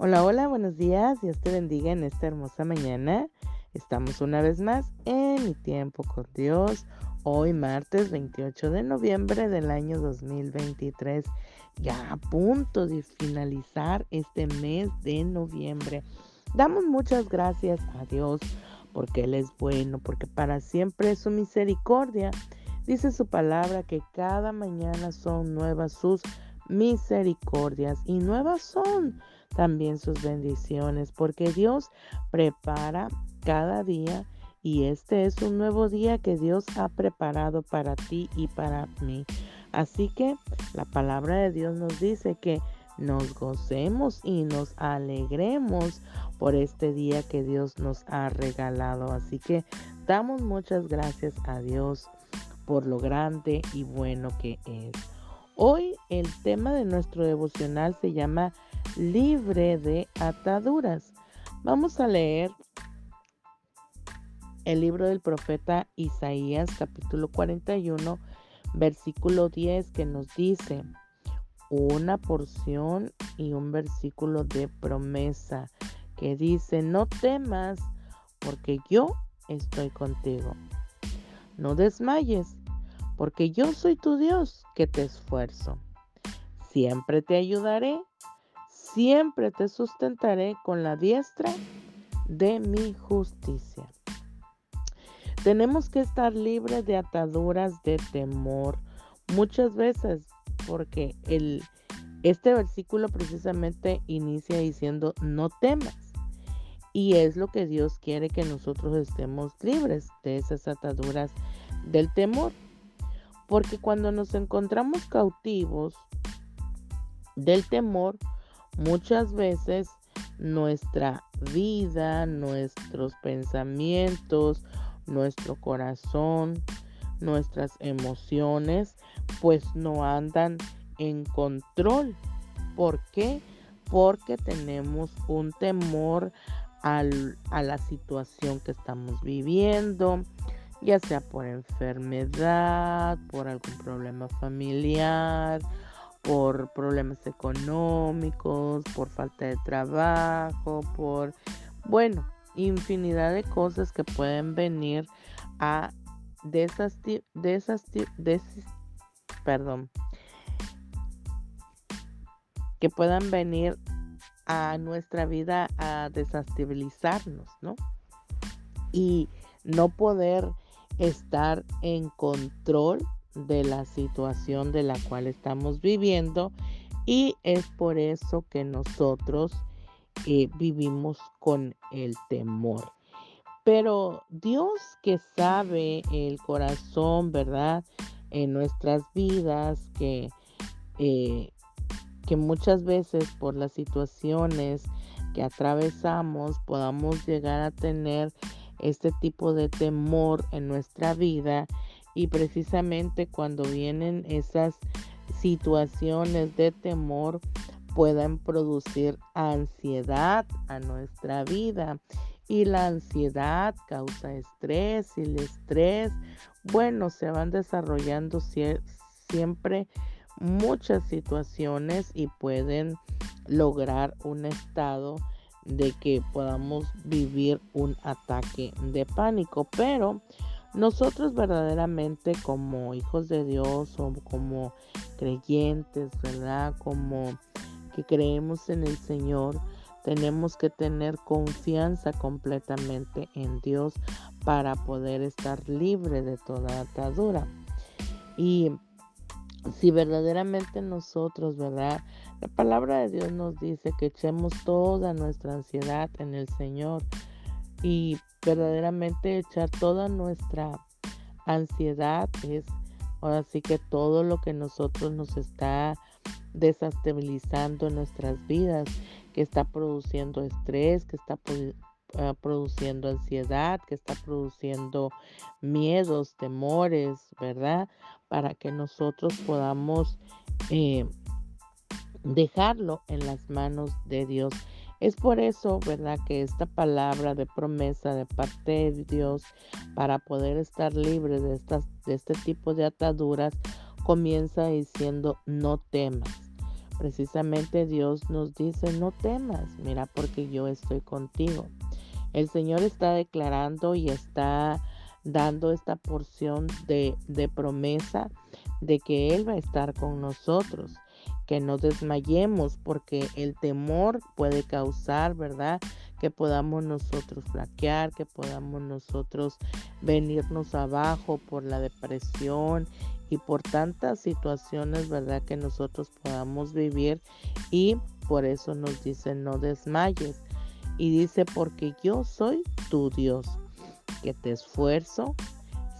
Hola, hola, buenos días. Dios te bendiga en esta hermosa mañana. Estamos una vez más en mi tiempo con Dios. Hoy martes 28 de noviembre del año 2023. Ya a punto de finalizar este mes de noviembre. Damos muchas gracias a Dios porque Él es bueno, porque para siempre es su misericordia. Dice su palabra que cada mañana son nuevas sus misericordias y nuevas son también sus bendiciones, porque Dios prepara cada día y este es un nuevo día que Dios ha preparado para ti y para mí. Así que la palabra de Dios nos dice que nos gocemos y nos alegremos por este día que Dios nos ha regalado. Así que damos muchas gracias a Dios por lo grande y bueno que es. Hoy el tema de nuestro devocional se llama Libre de ataduras. Vamos a leer el libro del profeta Isaías capítulo 41 versículo 10 que nos dice una porción y un versículo de promesa que dice no temas porque yo estoy contigo. No desmayes porque yo soy tu Dios que te esfuerzo. Siempre te ayudaré, siempre te sustentaré con la diestra de mi justicia. Tenemos que estar libres de ataduras de temor muchas veces porque el, este versículo precisamente inicia diciendo no temas. Y es lo que Dios quiere que nosotros estemos libres de esas ataduras del temor. Porque cuando nos encontramos cautivos del temor, muchas veces nuestra vida, nuestros pensamientos, nuestro corazón, nuestras emociones, pues no andan en control. ¿Por qué? Porque tenemos un temor a la situación que estamos viviendo, ya sea por enfermedad, por algún problema familiar, por problemas económicos, por falta de trabajo, por, bueno, infinidad de cosas que pueden venir a esas perdón, que puedan venir a nuestra vida a desestabilizarnos, ¿no? Y no poder estar en control de la situación de la cual estamos viviendo y es por eso que nosotros eh, vivimos con el temor. Pero Dios que sabe el corazón, ¿verdad? En nuestras vidas, que, eh, que muchas veces por las situaciones que atravesamos podamos llegar a tener este tipo de temor en nuestra vida y precisamente cuando vienen esas situaciones de temor puedan producir ansiedad a nuestra vida. Y la ansiedad causa estrés y el estrés bueno se van desarrollando siempre muchas situaciones y pueden lograr un estado de que podamos vivir un ataque de pánico, pero nosotros verdaderamente como hijos de Dios o como creyentes, ¿verdad? Como que creemos en el Señor, tenemos que tener confianza completamente en Dios para poder estar libre de toda atadura. Y si verdaderamente nosotros, ¿verdad? La palabra de Dios nos dice que echemos toda nuestra ansiedad en el Señor y verdaderamente echar toda nuestra ansiedad es ahora sí que todo lo que nosotros nos está desestabilizando nuestras vidas, que está produciendo estrés, que está ah, produciendo ansiedad, que está produciendo miedos, temores, ¿verdad? Para que nosotros podamos eh, dejarlo en las manos de Dios. Es por eso, ¿verdad? Que esta palabra de promesa de parte de Dios para poder estar libre de, estas, de este tipo de ataduras comienza diciendo no temas. precisamente Dios nos dice, no temas, mira, porque yo estoy contigo. El Señor está declarando y está dando esta porción de, de promesa de que Él va a estar con nosotros que no desmayemos porque el temor puede causar, ¿verdad? Que podamos nosotros flaquear, que podamos nosotros venirnos abajo por la depresión y por tantas situaciones, ¿verdad? Que nosotros podamos vivir y por eso nos dice no desmayes. Y dice, porque yo soy tu Dios, que te esfuerzo,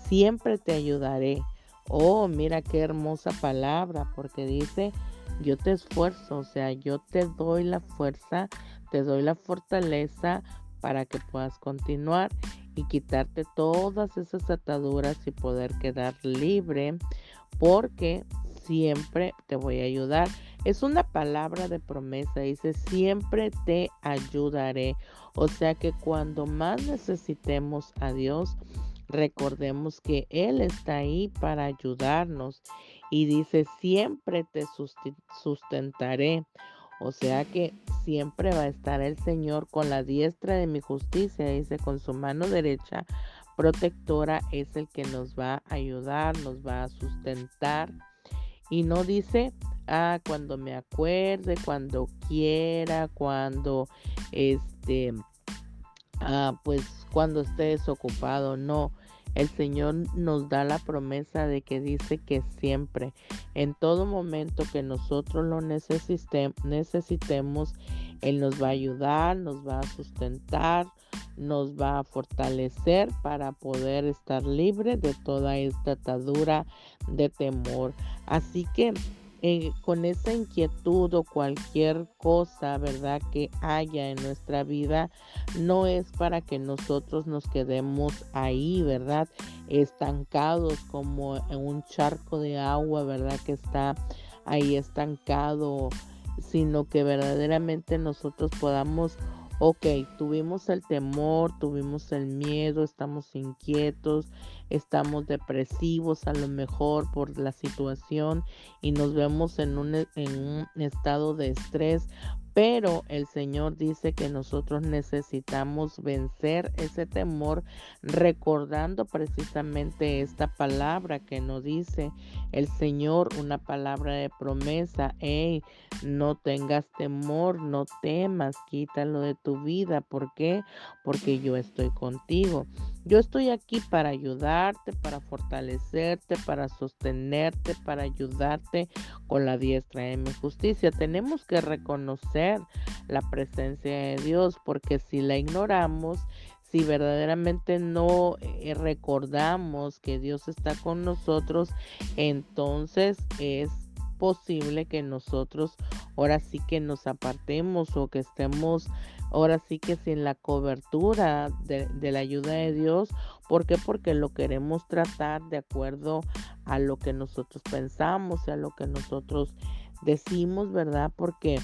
siempre te ayudaré. Oh, mira qué hermosa palabra, porque dice, yo te esfuerzo, o sea, yo te doy la fuerza, te doy la fortaleza para que puedas continuar y quitarte todas esas ataduras y poder quedar libre porque siempre te voy a ayudar. Es una palabra de promesa, dice, siempre te ayudaré. O sea que cuando más necesitemos a Dios, recordemos que Él está ahí para ayudarnos y dice, siempre te sustentaré. O sea que siempre va a estar el Señor con la diestra de mi justicia, dice, con su mano derecha protectora es el que nos va a ayudar, nos va a sustentar. Y no dice, ah, cuando me acuerde, cuando quiera, cuando este, ah, pues cuando estés ocupado, no. El Señor nos da la promesa de que dice que siempre, en todo momento que nosotros lo necesitemos, Él nos va a ayudar, nos va a sustentar, nos va a fortalecer para poder estar libre de toda esta atadura de temor. Así que eh, con esa inquietud o cualquier cosa, ¿verdad? Que haya en nuestra vida, no es para que nosotros nos quedemos ahí, ¿verdad? Estancados como en un charco de agua, ¿verdad? Que está ahí estancado, sino que verdaderamente nosotros podamos ok, tuvimos el temor, tuvimos el miedo, estamos inquietos, estamos depresivos a lo mejor por la situación y nos vemos en un, en un estado de estrés, pero el Señor dice que nosotros necesitamos vencer ese temor recordando precisamente esta palabra que nos dice el Señor, una palabra de promesa. Hey, no tengas temor, no temas, quítalo de tu vida. ¿Por qué? Porque yo estoy contigo. Yo estoy aquí para ayudarte, para fortalecerte, para sostenerte, para ayudarte con la diestra de mi justicia. Tenemos que reconocer la presencia de Dios porque si la ignoramos, si verdaderamente no eh, recordamos que Dios está con nosotros, entonces es posible que nosotros ahora sí que nos apartemos o que estemos ahora sí que sin la cobertura de, la ayuda de Dios. ¿Por qué? Porque lo queremos tratar de acuerdo a lo que nosotros pensamos y a lo que nosotros decimos, ¿verdad? Porque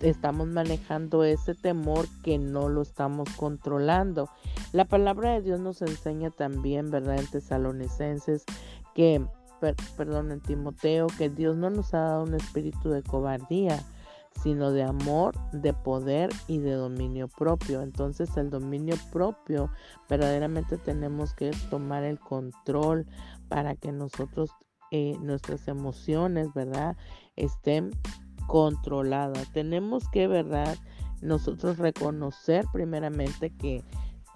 estamos manejando ese temor que no lo estamos controlando. La palabra de Dios nos enseña también, ¿verdad? En Tesalonicenses que, perdón, en Timoteo, que Dios no nos ha dado un espíritu de cobardía, sino de amor, de poder y de dominio propio. Entonces el dominio propio verdaderamente tenemos que tomar el control para que nosotros, eh, nuestras emociones, ¿verdad? Estén controladas. Tenemos que, ¿verdad? Nosotros reconocer primeramente que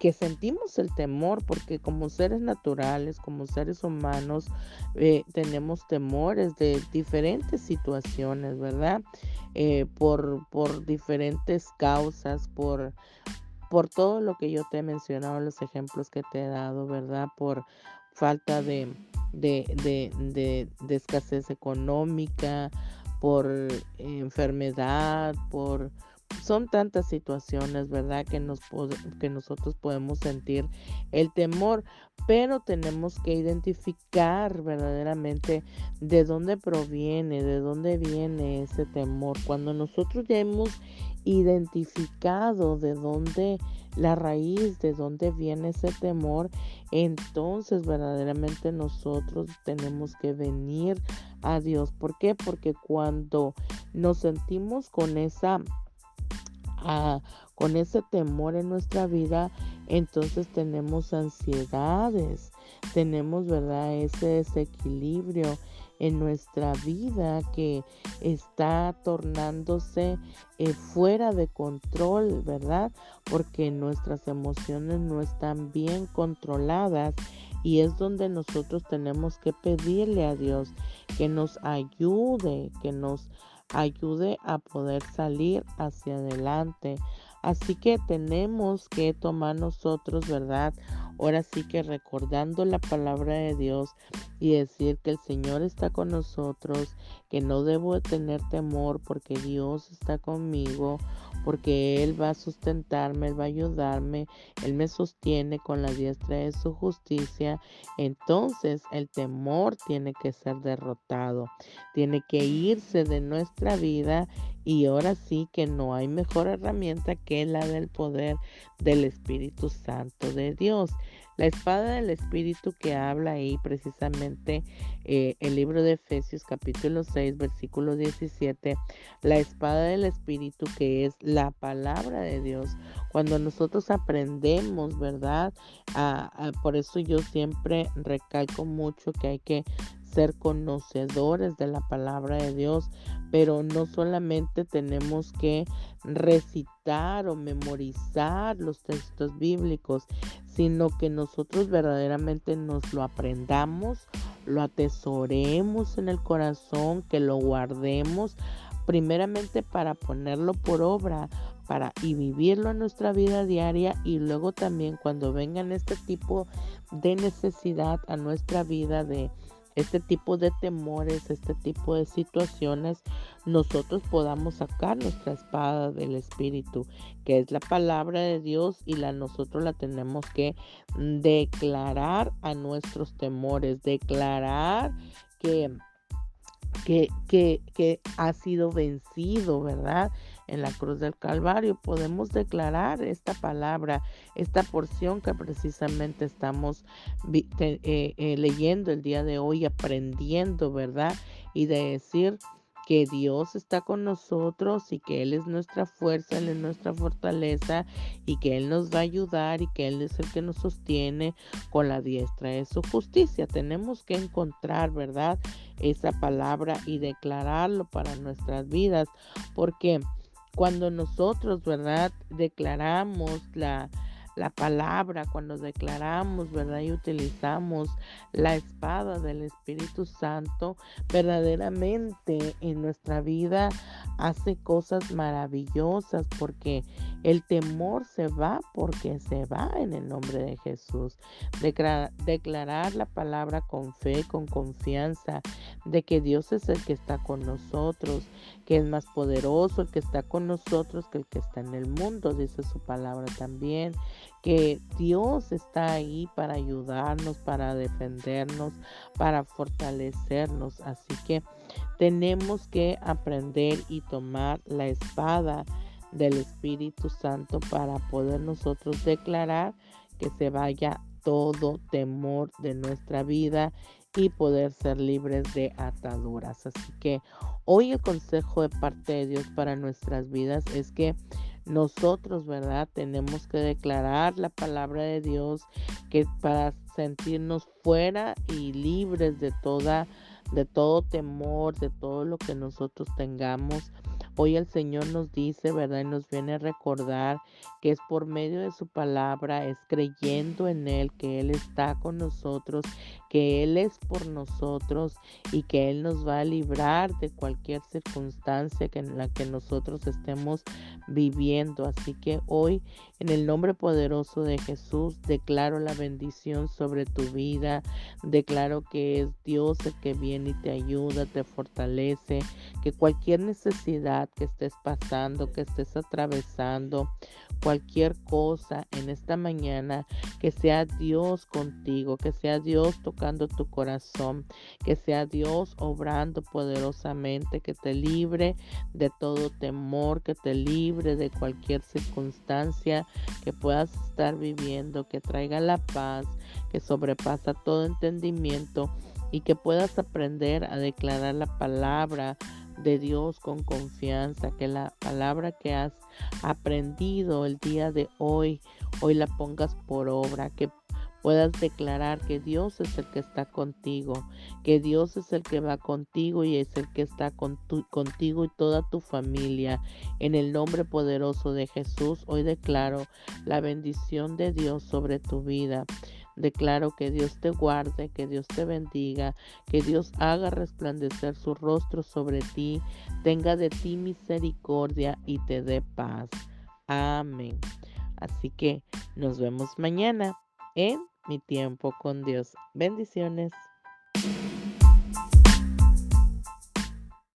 que sentimos el temor porque como seres naturales, como seres humanos, eh, tenemos temores de diferentes situaciones, ¿verdad? Eh, por, por diferentes causas, por, por todo lo que yo te he mencionado, los ejemplos que te he dado, ¿verdad? Por falta de, de, de, de escasez económica, por enfermedad, por son tantas situaciones, ¿verdad? Que, nos, que nosotros podemos sentir el temor, pero tenemos que identificar verdaderamente de dónde proviene, de dónde viene ese temor. Cuando nosotros ya hemos identificado de dónde la raíz de dónde viene ese temor, entonces verdaderamente nosotros tenemos que venir a Dios. ¿Por qué? Porque cuando nos sentimos con esa ah, con ese temor en nuestra vida, entonces tenemos ansiedades, tenemos, ¿verdad? Ese desequilibrio en nuestra vida que está tornándose eh, fuera de control, ¿verdad? Porque nuestras emociones no están bien controladas y es donde nosotros tenemos que pedirle a Dios que nos ayude, que nos ayude a poder salir hacia adelante. Así que tenemos que tomar nosotros, ¿verdad? Ahora sí que recordando la palabra de Dios y decir que el Señor está con nosotros, que no debo tener temor porque Dios está conmigo, porque Él va a sustentarme, Él va a ayudarme, Él me sostiene con la diestra de su justicia, entonces el temor tiene que ser derrotado, tiene que irse de nuestra vida y ahora sí que no hay mejor herramienta que la del poder del Espíritu Santo de Dios. La espada del Espíritu que habla ahí precisamente eh, el libro de Efesios capítulo 6 versículo 17, la espada del Espíritu que es la palabra de Dios. Cuando nosotros aprendemos, ¿verdad? por eso yo siempre recalco mucho que hay que ser conocedores de la palabra de Dios, pero no solamente tenemos que recitar o memorizar los textos bíblicos, sino que nosotros verdaderamente nos lo aprendamos, lo atesoremos en el corazón, que lo guardemos primeramente para ponerlo por obra, para y vivirlo en nuestra vida diaria y luego también cuando vengan este tipo de necesidad a nuestra vida de este tipo de temores, este tipo de situaciones, nosotros podamos sacar nuestra espada del Espíritu, que es la palabra de Dios y la nosotros la tenemos que declarar a nuestros temores, declarar que que, que, que ha sido vencido, ¿verdad? En la cruz del Calvario. Podemos declarar esta palabra, esta porción que precisamente estamos eh, eh, leyendo el día de hoy, aprendiendo, ¿verdad? Y de decir que Dios está con nosotros y que Él es nuestra fuerza, Él es nuestra fortaleza y que Él nos va a ayudar y que Él es el que nos sostiene con la diestra de su justicia. Tenemos que encontrar, ¿verdad? Esa palabra y declararlo para nuestras vidas porque cuando nosotros, ¿verdad? Declaramos la, la palabra, cuando declaramos, ¿verdad? Y utilizamos la espada del Espíritu Santo, verdaderamente en nuestra vida hace cosas maravillosas porque el temor se va porque se va en el nombre de Jesús. declarar la palabra con fe, con confianza, de que Dios es el que está con nosotros, que es más poderoso el que está con nosotros que el que está en el mundo, dice su palabra también que Dios está ahí para ayudarnos, para defendernos, para fortalecernos. Así que tenemos que aprender y tomar la espada del Espíritu Santo para poder nosotros declarar que se vaya todo temor de nuestra vida y poder ser libres de ataduras. Así que hoy el consejo de parte de Dios para nuestras vidas es que nosotros, ¿verdad? Tenemos que declarar la palabra de Dios que para sentirnos fuera y libres de toda de todo temor, de todo lo que nosotros tengamos Hoy el Señor nos dice, ¿verdad? Y nos viene a recordar que es por medio de su palabra, es creyendo en Él, que Él está con nosotros, que Él es por nosotros y que Él nos va a librar de cualquier circunstancia que en la que nosotros estemos viviendo. Así que hoy, en el nombre poderoso de Jesús, declaro la bendición sobre tu vida, declaro que es Dios el que viene y te ayuda, te fortalece, que cualquier necesidad que estés pasando, que estés atravesando, cualquier cosa en esta mañana, que sea Dios contigo, que sea Dios tu corazón, que sea Dios obrando poderosamente, que te libre de todo temor, que te libre de cualquier circunstancia que puedas estar viviendo, que traiga la paz, que sobrepasa todo entendimiento y que puedas aprender a declarar la palabra de Dios con confianza, que la palabra que has aprendido el día de hoy, hoy la pongas por obra, que puedas declarar que Dios es el que está contigo, que Dios es el que va contigo y es el que está con contigo y toda tu familia. En el nombre poderoso de Jesús, hoy declaro la bendición de Dios sobre tu vida. Declaro que Dios te guarde, que Dios te bendiga, que Dios haga resplandecer su rostro sobre ti, tenga de ti misericordia y te dé paz. Amén. Así que nos vemos mañana en mi tiempo con Dios. Bendiciones.